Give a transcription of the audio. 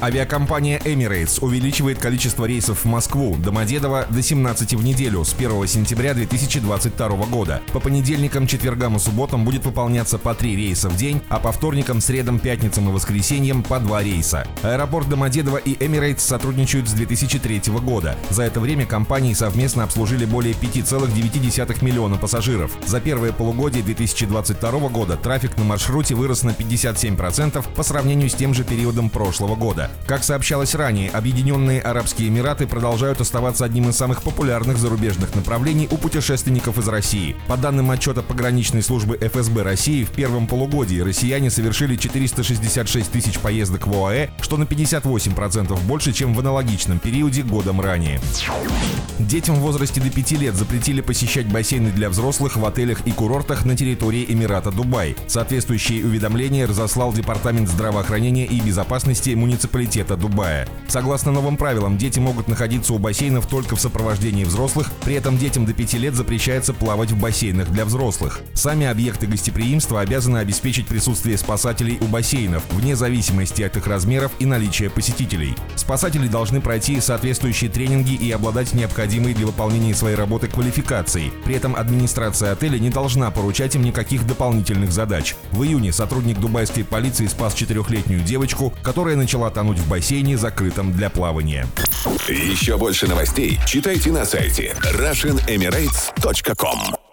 Авиакомпания Emirates увеличивает количество рейсов в Москву, Домодедово до 17 в неделю с 1 сентября 2022 года. По понедельникам, четвергам и субботам будет выполняться по 3 рейса в день, а по вторникам, средам, пятницам и воскресеньям по 2 рейса. Аэропорт Домодедово и Emirates сотрудничают с 2003 года. За это время компании совместно обслужили более 5,9 миллиона пассажиров. За первое полугодие 2022 года трафик на маршруте вырос на 57% по сравнению с тем же периодом прошлого года. Как сообщалось ранее, Объединенные Арабские Эмираты продолжают оставаться одним из самых популярных зарубежных направлений у путешественников из России. По данным отчета пограничной службы ФСБ России, в первом полугодии россияне совершили 466 тысяч поездок в ОАЭ, что на 58% больше, чем в аналогичном периоде годом ранее. Детям в возрасте до 5 лет запретили посещать бассейны для взрослых в отелях и курортах на территории Эмирата Дубай. Соответствующие уведомления разослал Департамент здравоохранения и безопасности муниципалитета Дубая. Согласно новым правилам, дети могут находиться у бассейнов только в сопровождении взрослых, при этом детям до 5 лет запрещается плавать в бассейнах для взрослых. Сами объекты гостеприимства обязаны обеспечить присутствие спасателей у бассейнов, вне зависимости от их размеров и наличия посетителей. Спасатели должны пройти соответствующие тренинги и обладать необходимыми необходимой для выполнения своей работы квалификацией. При этом администрация отеля не должна поручать им никаких дополнительных задач. В июне сотрудник дубайской полиции спас четырехлетнюю девочку, которая начала тонуть в бассейне, закрытом для плавания. Еще больше новостей читайте на сайте RussianEmirates.com